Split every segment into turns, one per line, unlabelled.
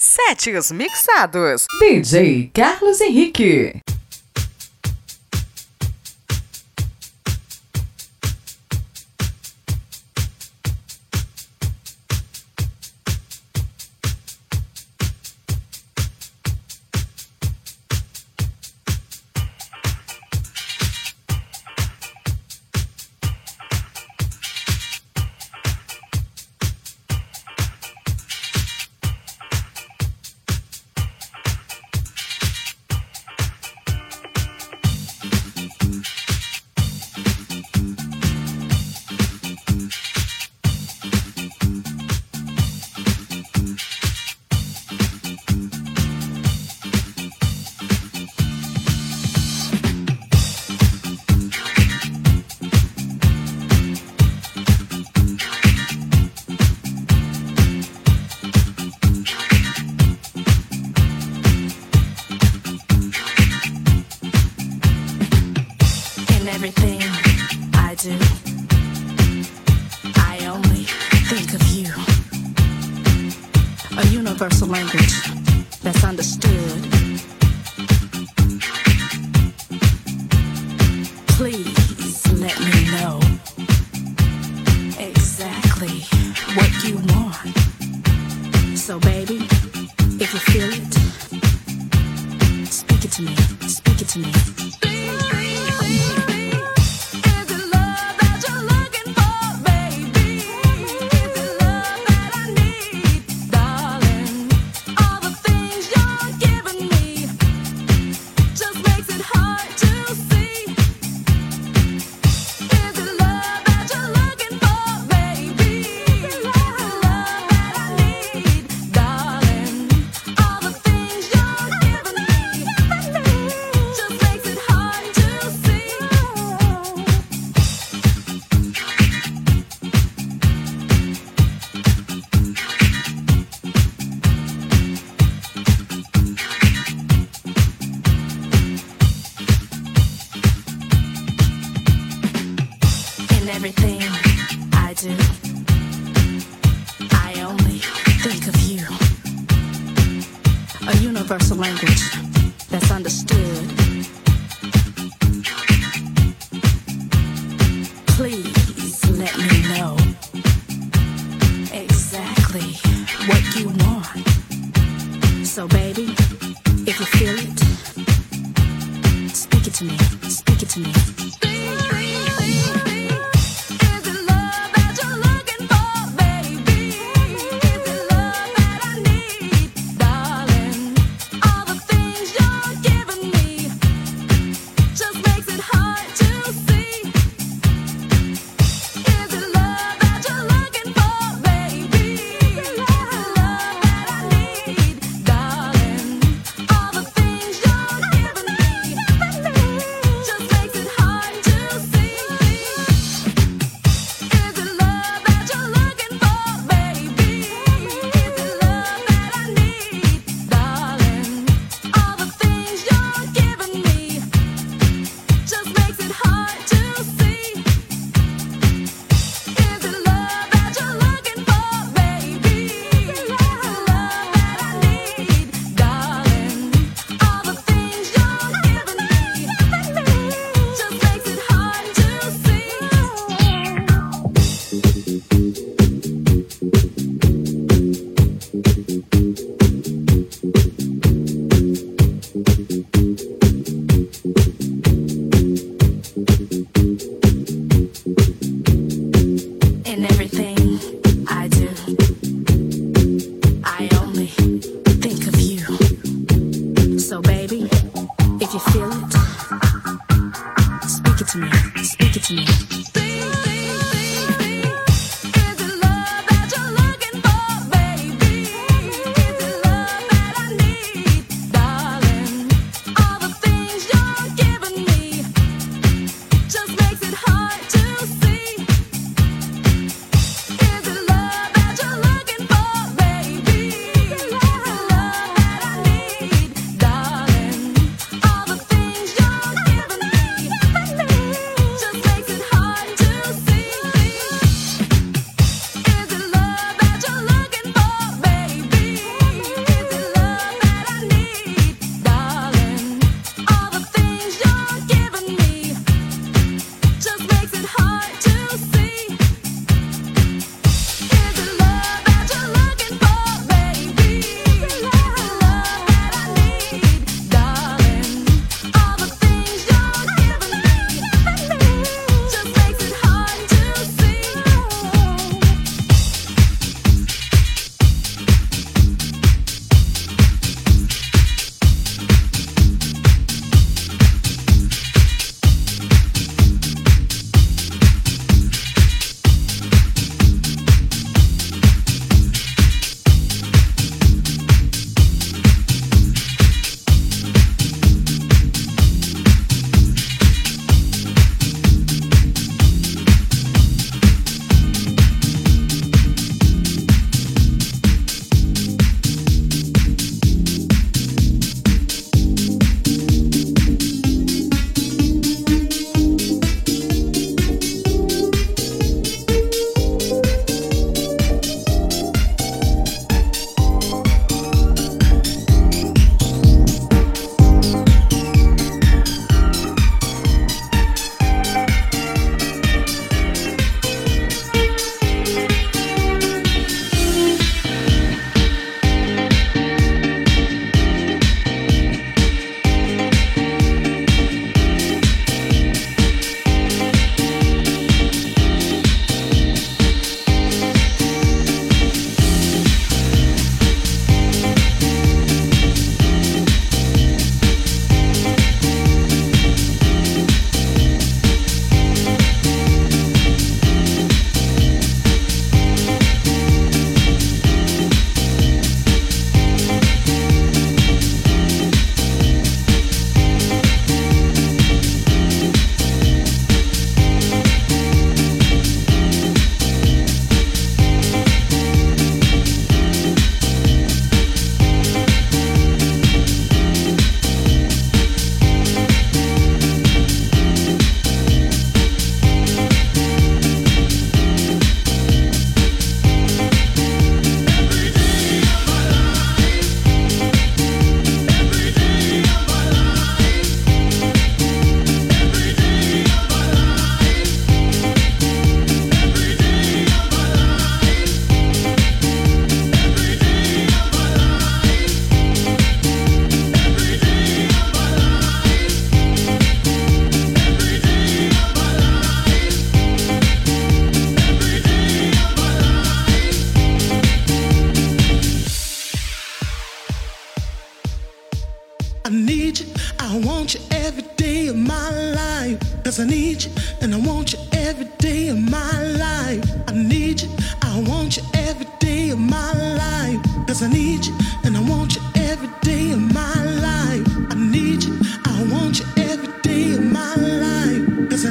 Setes mixados.
DJ Carlos Henrique. everything.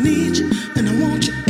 Cause I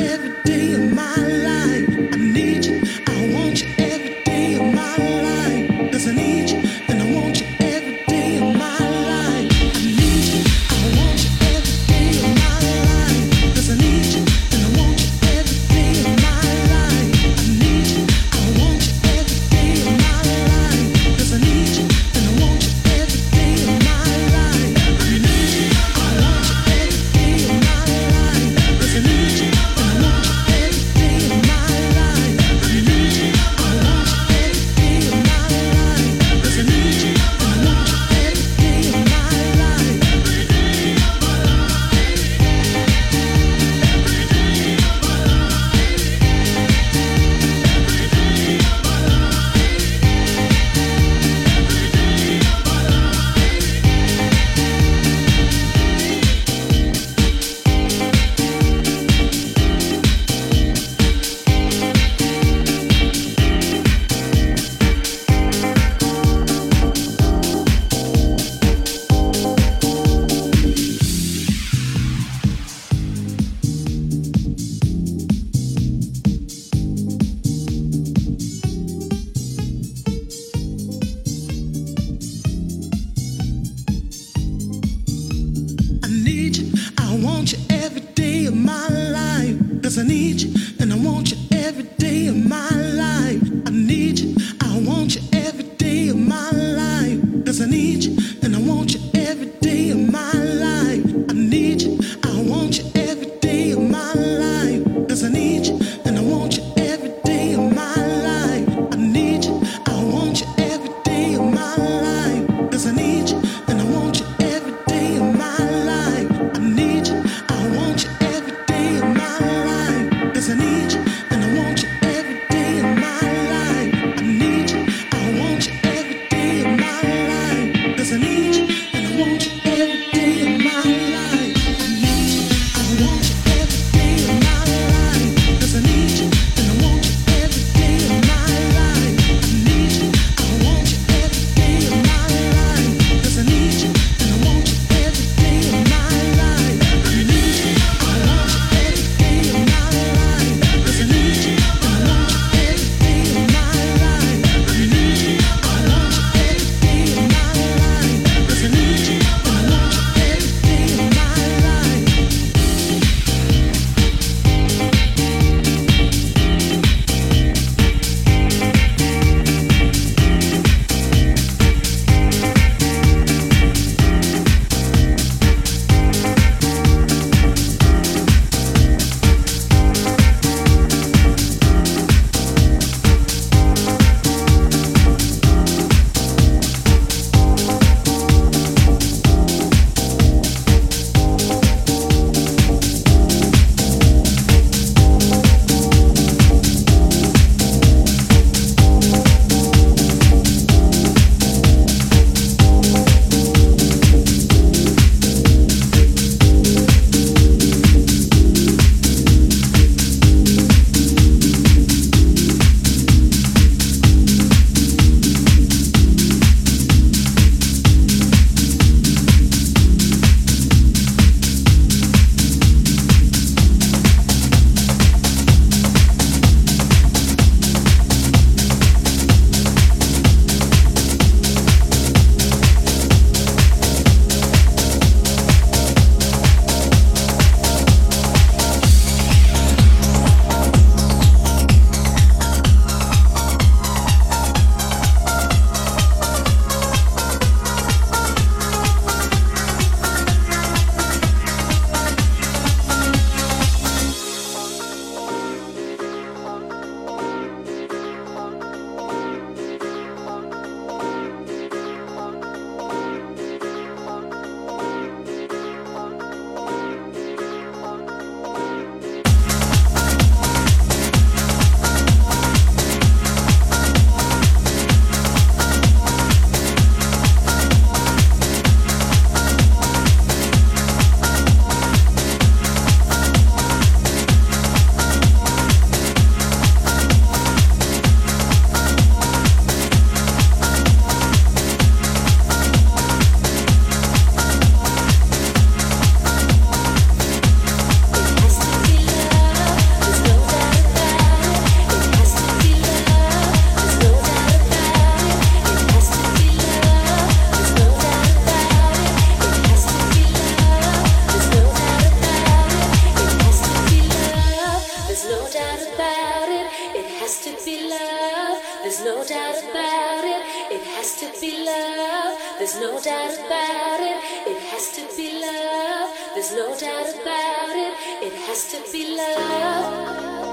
has to be love, there's no doubt about it. It has to be love, there's no doubt about it. It has to be love, there's no doubt about it. It has to be love.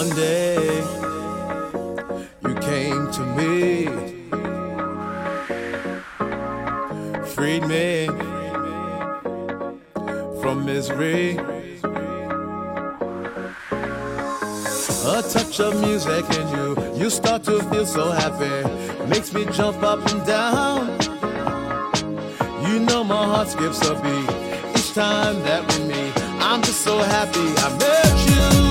one day you came to me, freed me from misery. A touch of music and you, you start to feel so happy. Makes me jump up and down. You know my heart skips a beat each time that we meet. I'm just so happy I met you.